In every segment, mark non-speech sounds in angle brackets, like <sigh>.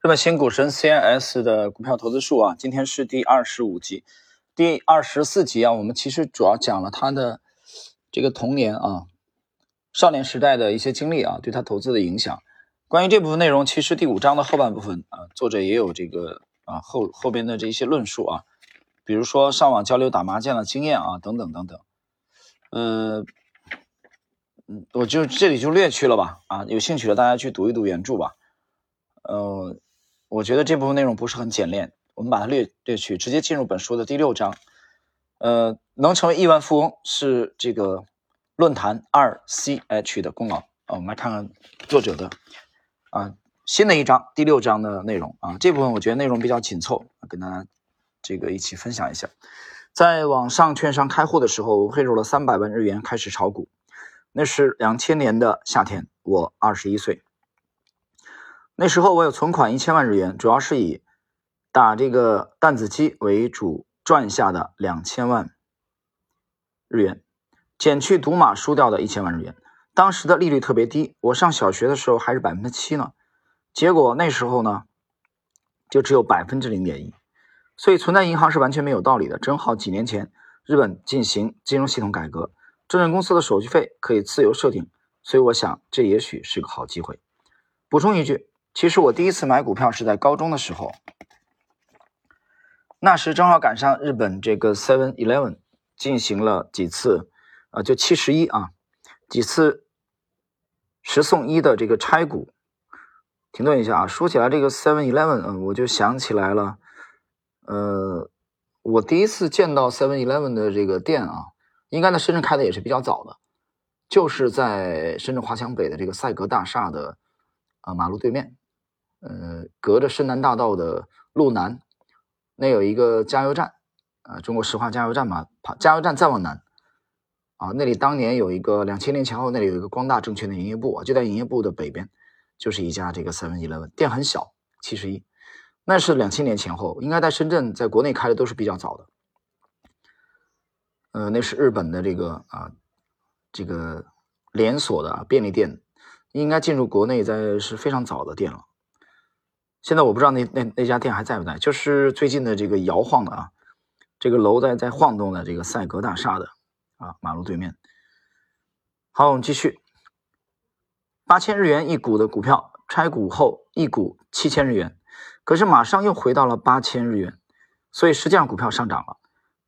日本新股神 CIS 的股票投资术啊，今天是第二十五集，第二十四集啊，我们其实主要讲了他的这个童年啊、少年时代的一些经历啊，对他投资的影响。关于这部分内容，其实第五章的后半部分啊，作者也有这个啊后后边的这一些论述啊，比如说上网交流打麻将的经验啊，等等等等。呃，嗯，我就这里就略去了吧啊，有兴趣的大家去读一读原著吧。呃，我觉得这部分内容不是很简练，我们把它略略去，直接进入本书的第六章。呃，能成为亿万富翁是这个论坛二 CH 的功劳啊。我们来看看作者的啊新的一章第六章的内容啊。这部分我觉得内容比较紧凑，跟大家这个一起分享一下。在网上券商开户的时候，我汇入了三百万日元开始炒股。那是两千年的夏天，我二十一岁。那时候我有存款一千万日元，主要是以打这个弹子机为主赚下的两千万日元，减去赌马输掉的一千万日元。当时的利率特别低，我上小学的时候还是百分之七呢，结果那时候呢就只有百分之零点一，所以存在银行是完全没有道理的。正好几年前日本进行金融系统改革，证券公司的手续费可以自由设定，所以我想这也许是个好机会。补充一句。其实我第一次买股票是在高中的时候，那时正好赶上日本这个 Seven Eleven 进行了几次，啊，就七十一啊，几次十送一的这个拆股。停顿一下啊，说起来这个 Seven Eleven，嗯，我就想起来了，呃，我第一次见到 Seven Eleven 的这个店啊，应该在深圳开的也是比较早的，就是在深圳华强北的这个赛格大厦的啊马路对面。呃，隔着深南大道的路南，那有一个加油站，啊，中国石化加油站嘛，跑加油站再往南，啊，那里当年有一个两千年前后，那里有一个光大证券的营业部，就在营业部的北边，就是一家这个 Seven Eleven 店，很小，七十一，那是两千年前后，应该在深圳，在国内开的都是比较早的，呃，那是日本的这个啊，这个连锁的便利店，应该进入国内在是非常早的店了。现在我不知道那那那家店还在不在，就是最近的这个摇晃的啊，这个楼在在晃动的这个赛格大厦的啊马路对面。好，我们继续。八千日元一股的股票拆股后，一股七千日元，可是马上又回到了八千日元，所以实际上股票上涨了。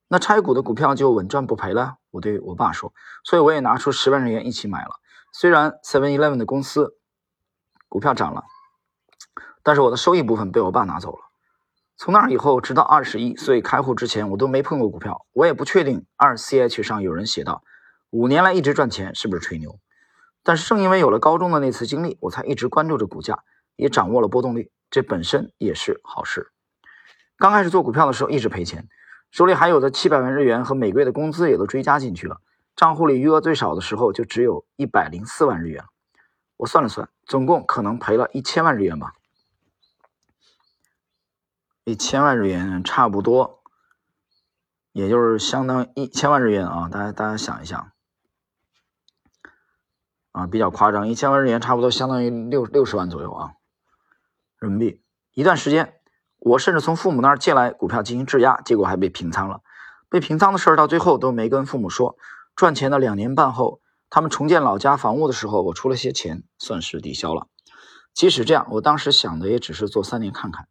那拆股的股票就稳赚不赔了。我对我爸说，所以我也拿出十万日元一起买了。虽然 Seven Eleven 的公司股票涨了。但是我的收益部分被我爸拿走了。从那以后，直到二十一岁开户之前，我都没碰过股票。我也不确定二 CH 上有人写道五年来一直赚钱是不是吹牛。但是正因为有了高中的那次经历，我才一直关注着股价，也掌握了波动率，这本身也是好事。刚开始做股票的时候一直赔钱，手里还有的七百万日元和每个月的工资也都追加进去了，账户里余额最少的时候就只有一百零四万日元。我算了算，总共可能赔了一千万日元吧。一千万日元差不多，也就是相当一千万日元啊！大家大家想一想，啊，比较夸张，一千万日元差不多相当于六六十万左右啊，人民币。一段时间，我甚至从父母那儿借来股票进行质押，结果还被平仓了。被平仓的事儿到最后都没跟父母说。赚钱的两年半后，他们重建老家房屋的时候，我出了些钱，算是抵消了。即使这样，我当时想的也只是做三年看看。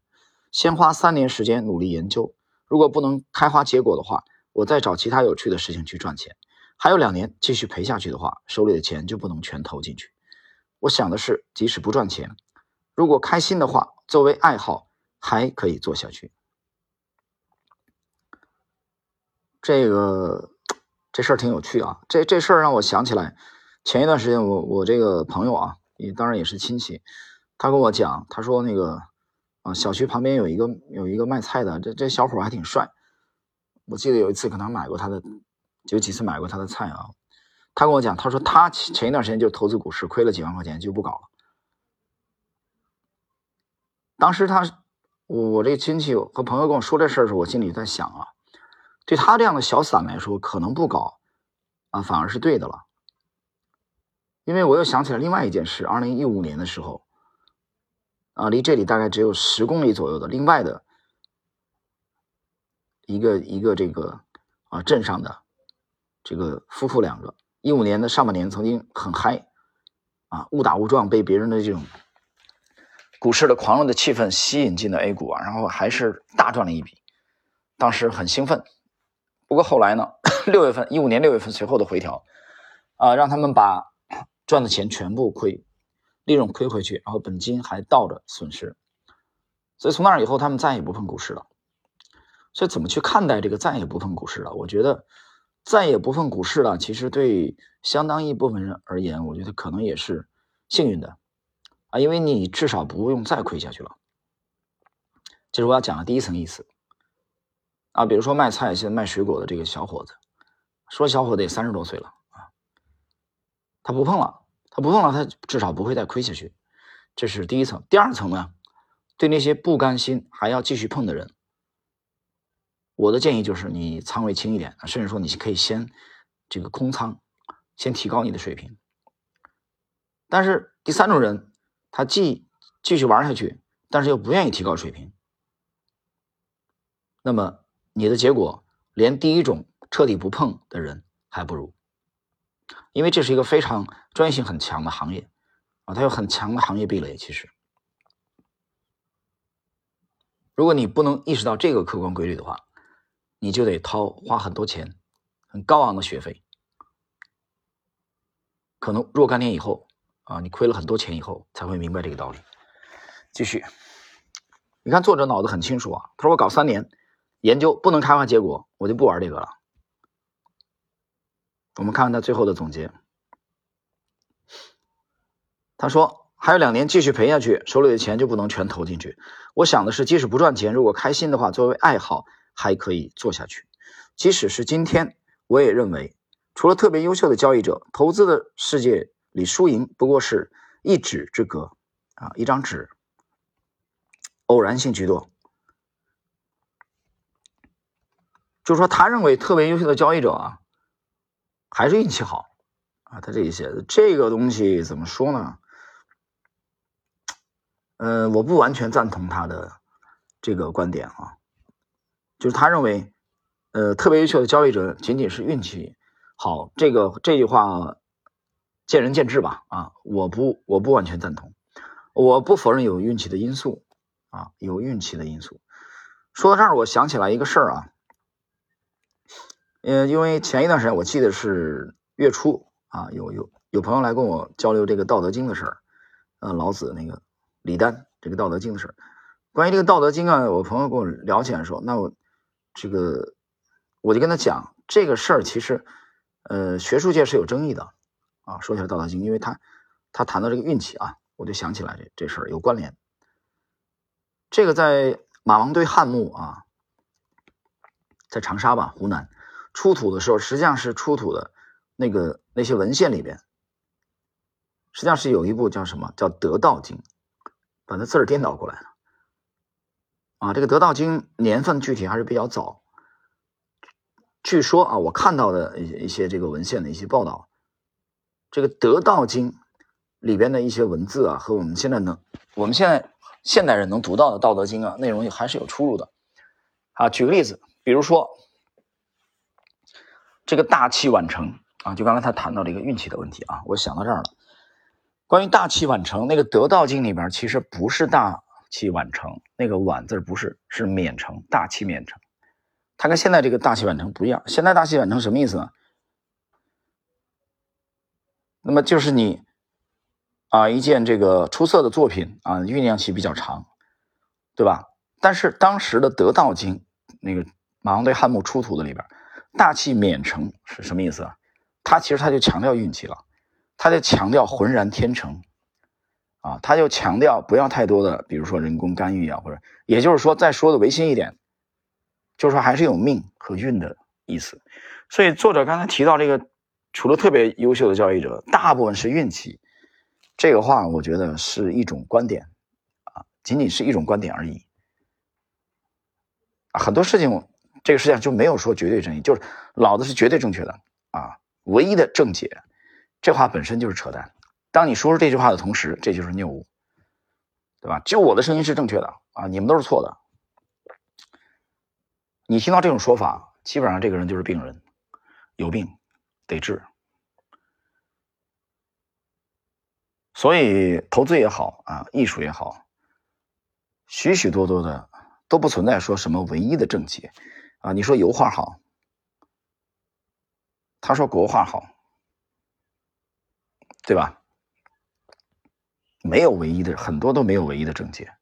先花三年时间努力研究，如果不能开花结果的话，我再找其他有趣的事情去赚钱。还有两年继续赔下去的话，手里的钱就不能全投进去。我想的是，即使不赚钱，如果开心的话，作为爱好还可以做下去。这个这事儿挺有趣啊，这这事儿让我想起来，前一段时间我我这个朋友啊，也当然也是亲戚，他跟我讲，他说那个。啊，小区旁边有一个有一个卖菜的，这这小伙还挺帅。我记得有一次可能买过他的，有几次买过他的菜啊。他跟我讲，他说他前一段时间就投资股市，亏了几万块钱就不搞了。当时他，我我这亲戚和朋友跟我说这事儿时，候，我心里在想啊，对他这样的小散来说，可能不搞啊，反而是对的了。因为我又想起了另外一件事，二零一五年的时候。啊，离这里大概只有十公里左右的另外的一个一个这个啊镇上的这个夫妇两个，一五年的上半年曾经很嗨啊，误打误撞被别人的这种股市的狂热的气氛吸引进了 A 股啊，然后还是大赚了一笔，当时很兴奋。不过后来呢，六月份一五年六月份随后的回调啊，让他们把赚的钱全部亏。利润亏回去，然后本金还倒着损失，所以从那以后他们再也不碰股市了。所以怎么去看待这个再也不碰股市了？我觉得再也不碰股市了，其实对相当一部分人而言，我觉得可能也是幸运的啊，因为你至少不用再亏下去了。这是我要讲的第一层意思啊，比如说卖菜、现在卖水果的这个小伙子，说小伙子也三十多岁了啊，他不碰了。他不碰了，他至少不会再亏下去，这是第一层。第二层呢，对那些不甘心还要继续碰的人，我的建议就是你仓位轻一点，甚至说你可以先这个空仓，先提高你的水平。但是第三种人，他既继续玩下去，但是又不愿意提高水平，那么你的结果连第一种彻底不碰的人还不如。因为这是一个非常专业性很强的行业啊，它有很强的行业壁垒。其实，如果你不能意识到这个客观规律的话，你就得掏花很多钱，很高昂的学费，可能若干年以后啊，你亏了很多钱以后才会明白这个道理。继续，你看作者脑子很清楚啊，他说我搞三年研究不能开花结果，我就不玩这个了。我们看看他最后的总结。他说：“还有两年继续赔下去，手里的钱就不能全投进去。我想的是，即使不赚钱，如果开心的话，作为爱好还可以做下去。即使是今天，我也认为，除了特别优秀的交易者，投资的世界里输赢不过是一纸之隔啊，一张纸，偶然性居多。就是说，他认为特别优秀的交易者啊。”还是运气好啊！他这一些这个东西怎么说呢？呃，我不完全赞同他的这个观点啊，就是他认为，呃，特别优秀的交易者仅仅是运气好，这个这句话见仁见智吧啊！我不我不完全赞同，我不否认有运气的因素啊，有运气的因素。说到这儿，我想起来一个事儿啊。呃，因为前一段时间我记得是月初啊，有有有朋友来跟我交流这个《道德经》的事儿，呃，老子那个李丹这个《道德经》的事儿。关于这个《道德经》啊，我朋友跟我聊起来说，那我这个我就跟他讲这个事儿，其实呃，学术界是有争议的啊。说起来《道德经》，因为他他谈到这个运气啊，我就想起来这这事儿有关联。这个在马王堆汉墓啊，在长沙吧，湖南。出土的时候，实际上是出土的那个那些文献里边，实际上是有一部叫什么叫《得道经》，把那字儿颠倒过来了。啊，这个《得道经》年份具体还是比较早。据说啊，我看到的一一些这个文献的一些报道，这个《得道经》里边的一些文字啊，和我们现在能我们现在现代人能读到的《道德经》啊，内容还是有出入的。啊，举个例子，比如说。这个大器晚成啊，就刚刚他谈到这个运气的问题啊，我想到这儿了。关于大器晚成，那个《得道经》里边其实不是大器晚成，那个“晚”字不是，是免成，大器免成。它跟现在这个大器晚成不一样。现在大器晚成什么意思呢？那么就是你啊，一件这个出色的作品啊，酝酿期比较长，对吧？但是当时的《得道经》那个马王堆汉墓出土的里边。大器免成是什么意思啊？他其实他就强调运气了，他就强调浑然天成，啊，他就强调不要太多的，比如说人工干预啊，或者也就是说再说的违心一点，就是说还是有命和运的意思。所以作者刚才提到这个，除了特别优秀的交易者，大部分是运气，这个话我觉得是一种观点，啊，仅仅是一种观点而已，很多事情。这个世界上就没有说绝对正义，就是老子是绝对正确的啊，唯一的正解，这话本身就是扯淡。当你说出这句话的同时，这就是谬误。对吧？就我的声音是正确的啊，你们都是错的。你听到这种说法，基本上这个人就是病人，有病得治。所以投资也好啊，艺术也好，许许多多的都不存在说什么唯一的正解啊。你说油画好，他说国画好，对吧？没有唯一的，很多都没有唯一的正解。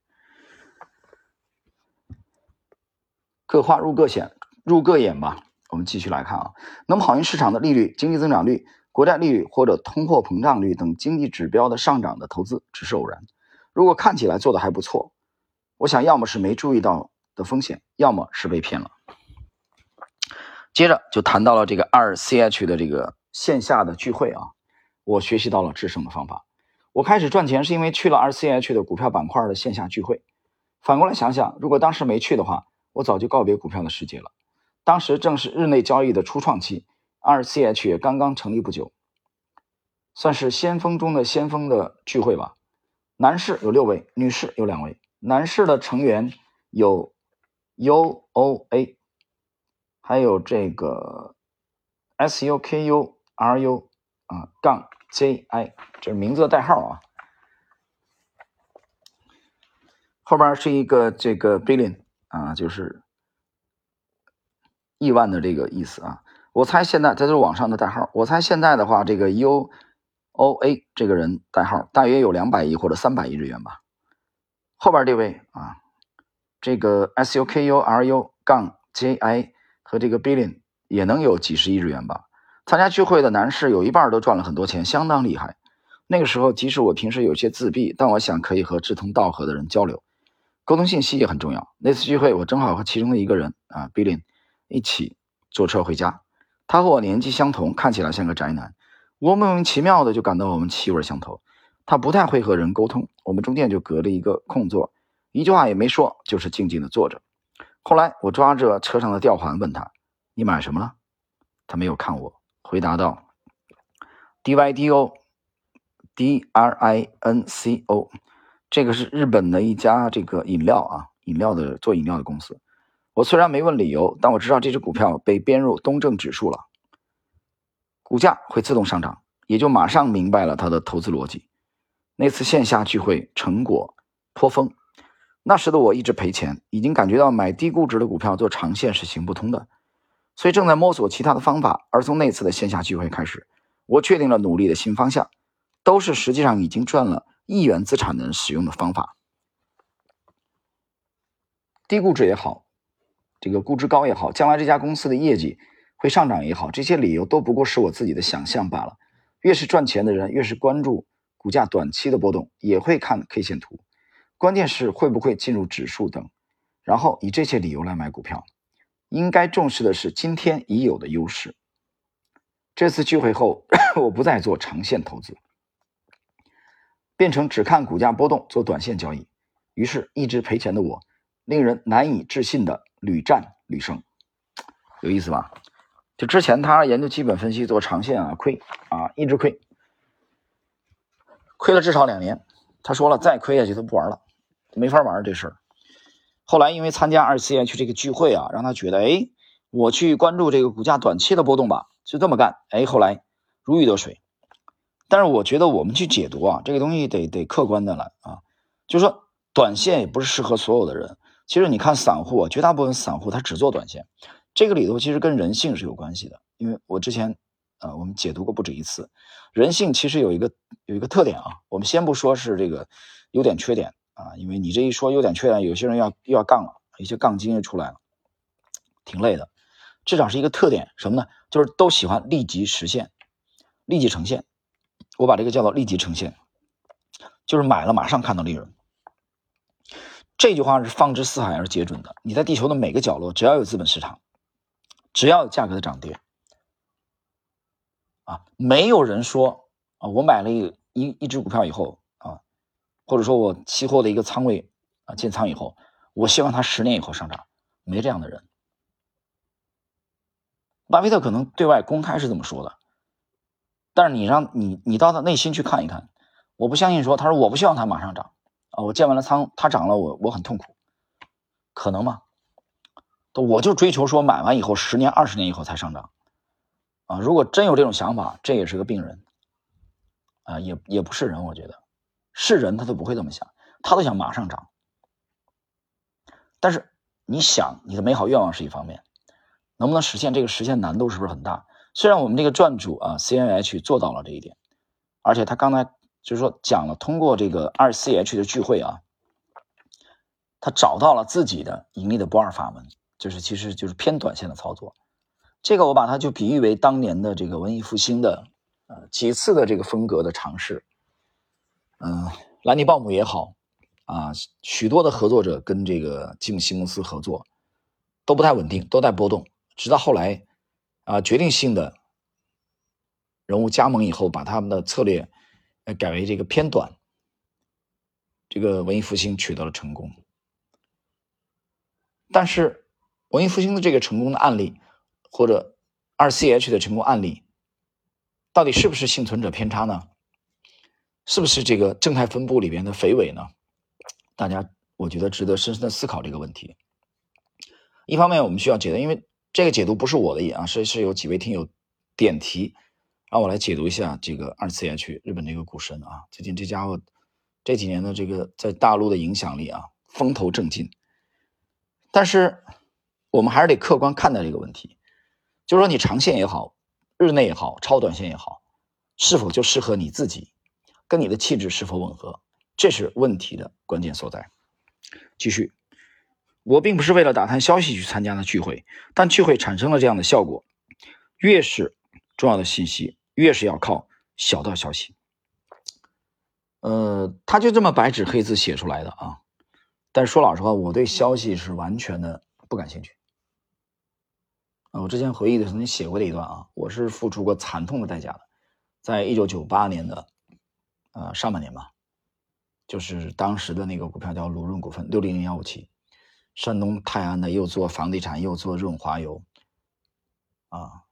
各花入各眼，入各眼吧。我们继续来看啊，那么好运市场的利率、经济增长率、国债利率或者通货膨胀率等经济指标的上涨的投资只是偶然。如果看起来做的还不错，我想要么是没注意到的风险，要么是被骗了。接着就谈到了这个二 CH 的这个线下的聚会啊，我学习到了制胜的方法。我开始赚钱是因为去了二 CH 的股票板块的线下聚会。反过来想想，如果当时没去的话，我早就告别股票的世界了。当时正是日内交易的初创期，RCH 也刚刚成立不久，算是先锋中的先锋的聚会吧。男士有六位，女士有两位。男士的成员有 UOA，还有这个 SUKURU 啊杠 JI，这是名字的代号啊。后边是一个这个 billion。啊，就是亿万的这个意思啊。我猜现在这都是网上的代号。我猜现在的话，这个 U O A 这个人代号大约有两百亿或者三百亿日元吧。后边这位啊，这个 S U K U R U 杠 J I 和这个 Billion 也能有几十亿日元吧。参加聚会的男士有一半都赚了很多钱，相当厉害。那个时候，即使我平时有些自闭，但我想可以和志同道合的人交流。沟通信息也很重要。那次聚会，我正好和其中的一个人啊，Billin 一起坐车回家。他和我年纪相同，看起来像个宅男。我莫名其妙的就感到我们气味相投。他不太会和人沟通，我们中间就隔了一个空座，一句话也没说，就是静静的坐着。后来我抓着车上的吊环问他：“你买什么了？”他没有看我，回答道：“DYDO，D-R-I-N-C-O。”这个是日本的一家这个饮料啊，饮料的做饮料的公司。我虽然没问理由，但我知道这只股票被编入东证指数了，股价会自动上涨，也就马上明白了他的投资逻辑。那次线下聚会成果颇丰，那时的我一直赔钱，已经感觉到买低估值的股票做长线是行不通的，所以正在摸索其他的方法。而从那次的线下聚会开始，我确定了努力的新方向，都是实际上已经赚了。亿元资产的人使用的方法，低估值也好，这个估值高也好，将来这家公司的业绩会上涨也好，这些理由都不过是我自己的想象罢了。越是赚钱的人，越是关注股价短期的波动，也会看 K 线图，关键是会不会进入指数等，然后以这些理由来买股票。应该重视的是今天已有的优势。这次聚会后，<coughs> 我不再做长线投资。变成只看股价波动做短线交易，于是一直赔钱的我，令人难以置信的屡战屡胜，有意思吧？就之前他研究基本分析做长线啊，亏啊，一直亏，亏了至少两年。他说了，再亏下去他不玩了，没法玩这事儿。后来因为参加二 C H 这个聚会啊，让他觉得，哎，我去关注这个股价短期的波动吧，就这么干。哎，后来如鱼得水。但是我觉得我们去解读啊，这个东西得得客观的来啊，就是说短线也不是适合所有的人。其实你看散户啊，绝大部分散户他只做短线，这个里头其实跟人性是有关系的。因为我之前啊，我们解读过不止一次，人性其实有一个有一个特点啊。我们先不说是这个优点缺点啊，因为你这一说优点缺点，有些人要又要杠了，一些杠精又出来了，挺累的。至少是一个特点，什么呢？就是都喜欢立即实现，立即呈现。我把这个叫做立即呈现，就是买了马上看到利润。这句话是放之四海而皆准的。你在地球的每个角落，只要有资本市场，只要有价格的涨跌，啊，没有人说啊，我买了一一一只股票以后，或者说我期货的一个仓位啊建仓以后，我希望它十年以后上涨，没这样的人。巴菲特可能对外公开是这么说的。但是你让你你到他内心去看一看，我不相信说他说我不希望它马上涨啊，我建完了仓，它涨了，我我很痛苦，可能吗？我就追求说买完以后十年、二十年以后才上涨，啊，如果真有这种想法，这也是个病人，啊，也也不是人，我觉得是人他都不会这么想，他都想马上涨。但是你想你的美好愿望是一方面，能不能实现这个实现难度是不是很大？虽然我们这个撰主啊 C N H 做到了这一点，而且他刚才就是说讲了通过这个二 C H 的聚会啊，他找到了自己的盈利的不二法门。就是其实就是偏短线的操作，这个我把它就比喻为当年的这个文艺复兴的呃几次的这个风格的尝试，嗯，兰尼鲍姆也好啊，许多的合作者跟这个吉姆西蒙斯合作都不太稳定，都在波动，直到后来啊决定性的人物加盟以后，把他们的策略改为这个偏短，这个文艺复兴取得了成功，但是。文艺复兴的这个成功的案例，或者二 C H 的成功案例，到底是不是幸存者偏差呢？是不是这个正态分布里边的肥尾呢？大家我觉得值得深深的思考这个问题。一方面我们需要解读，因为这个解读不是我的意啊，是是有几位听友点题，让我来解读一下这个二 C H 日本这个股神啊，最近这家伙这几年的这个在大陆的影响力啊，风头正劲，但是。我们还是得客观看待这个问题，就是说你长线也好，日内也好，超短线也好，是否就适合你自己，跟你的气质是否吻合，这是问题的关键所在。继续，我并不是为了打探消息去参加的聚会，但聚会产生了这样的效果。越是重要的信息，越是要靠小道消息。呃，他就这么白纸黑字写出来的啊。但是说老实话，我对消息是完全的不感兴趣。我之前回忆的曾经写过的一段啊，我是付出过惨痛的代价的，在一九九八年的呃上半年吧，就是当时的那个股票叫鲁润股份六零零幺五七，山东泰安的又做房地产又做润滑油，啊，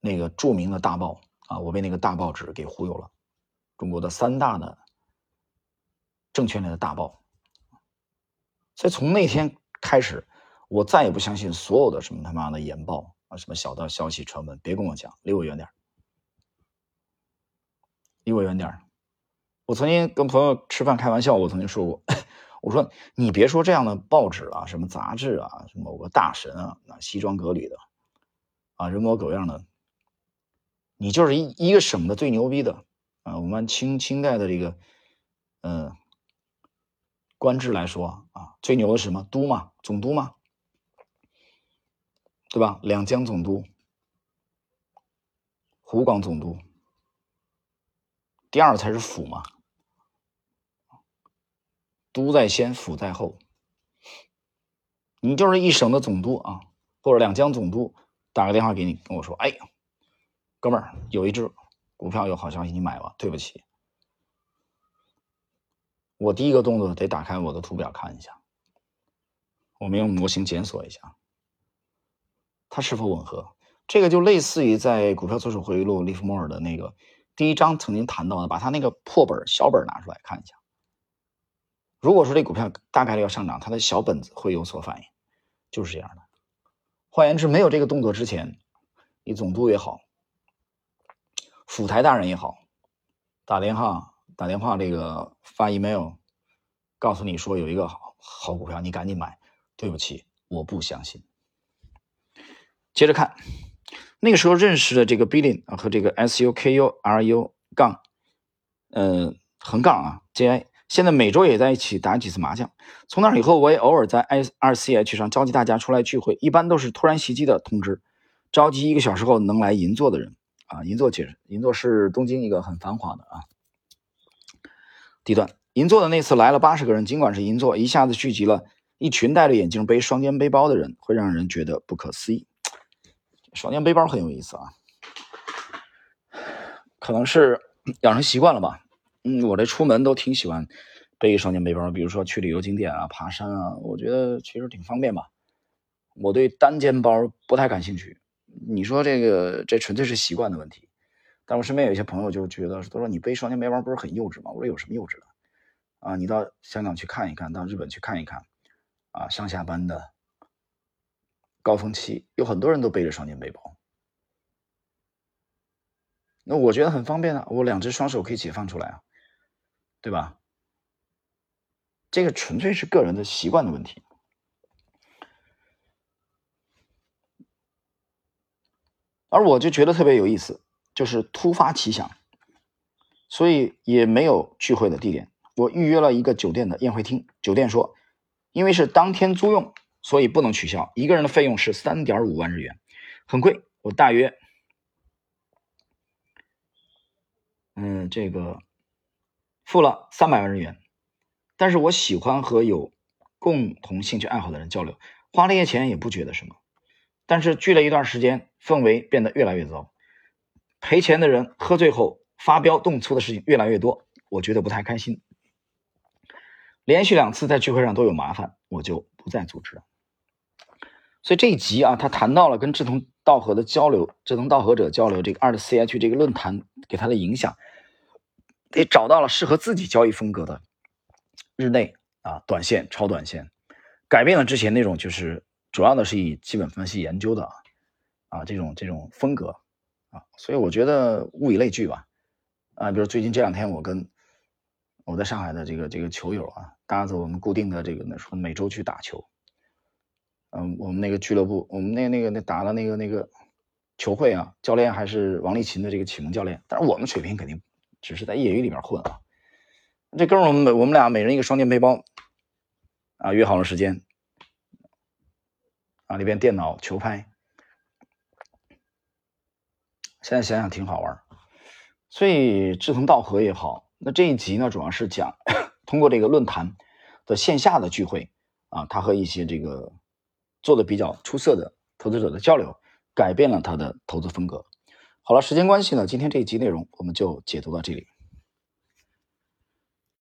那个著名的大报啊，我被那个大报纸给忽悠了，中国的三大的证券类的大报，所以从那天开始。我再也不相信所有的什么他妈的研报啊，什么小道消息传闻，别跟我讲，离我远点离我远点我曾经跟朋友吃饭开玩笑，我曾经说过，<laughs> 我说你别说这样的报纸啊，什么杂志啊，什么某个大神啊，那西装革履的，啊，人模狗样的，你就是一一个省的最牛逼的啊。我们清清代的这个，嗯，官制来说啊，最牛的是什么？都嘛，总督嘛。对吧？两江总督、湖广总督，第二才是府嘛。都在先，府在后。你就是一省的总督啊，或者两江总督，打个电话给你，跟我说：“哎，哥们儿，有一只股票有好消息，你买吧。”对不起，我第一个动作得打开我的图表看一下，我们用模型检索一下。它是否吻合？这个就类似于在《股票作手回忆录》利弗莫尔的那个第一章曾经谈到的，把他那个破本小本拿出来看一下。如果说这股票大概率要上涨，它的小本子会有所反应，就是这样的。换言之，没有这个动作之前，你总督也好，府台大人也好，打电话打电话这个发 email，告诉你说有一个好好股票，你赶紧买。对不起，我不相信。接着看，那个时候认识的这个 Billion 啊和这个 S U K U R U 杠，呃横杠啊 J I，现在每周也在一起打几次麻将。从那以后，我也偶尔在 I 二 C H 上召集大家出来聚会，一般都是突然袭击的通知，召集一个小时后能来银座的人啊。银座解释，银座是东京一个很繁华的啊地段。银座的那次来了八十个人，尽管是银座，一下子聚集了一群戴着眼镜背双肩背包的人，会让人觉得不可思议。双肩背包很有意思啊，可能是养成习惯了吧。嗯，我这出门都挺喜欢背双肩背包，比如说去旅游景点啊、爬山啊，我觉得其实挺方便吧。我对单肩包不太感兴趣。你说这个，这纯粹是习惯的问题。但我身边有一些朋友就觉得，都说你背双肩背包不是很幼稚吗？我说有什么幼稚的？啊，你到香港去看一看，到日本去看一看，啊，上下班的高峰期，有很多人都背着双肩背包。那我觉得很方便啊，我两只双手可以解放出来啊，对吧？这个纯粹是个人的习惯的问题。而我就觉得特别有意思，就是突发奇想，所以也没有聚会的地点。我预约了一个酒店的宴会厅，酒店说，因为是当天租用，所以不能取消。一个人的费用是三点五万日元，很贵。我大约，嗯，这个付了三百万日元。但是我喜欢和有共同兴趣爱好的人交流，花那些钱也不觉得什么。但是聚了一段时间，氛围变得越来越糟，赔钱的人喝醉后发飙动粗的事情越来越多，我觉得不太开心。连续两次在聚会上都有麻烦，我就不再组织了。所以这一集啊，他谈到了跟志同道合的交流，志同道合者交流这个二的 CH 这个论坛给他的影响，也找到了适合自己交易风格的日内啊短线超短线，改变了之前那种就是。主要的是以基本分析研究的啊，这种这种风格啊，所以我觉得物以类聚吧，啊，比如最近这两天我跟我在上海的这个这个球友啊，搭子我们固定的这个那说每周去打球，嗯，我们那个俱乐部，我们那那个那打了那个那个球会啊，教练还是王励勤的这个启蒙教练，但是我们水平肯定只是在业余里面混啊，这哥们我们我们俩每人一个双肩背包啊，约好了时间。啊，里边电脑球拍，现在想想挺好玩所以志同道合也好。那这一集呢，主要是讲 <coughs> 通过这个论坛的线下的聚会啊，他和一些这个做的比较出色的投资者的交流，改变了他的投资风格。好了，时间关系呢，今天这一集内容我们就解读到这里。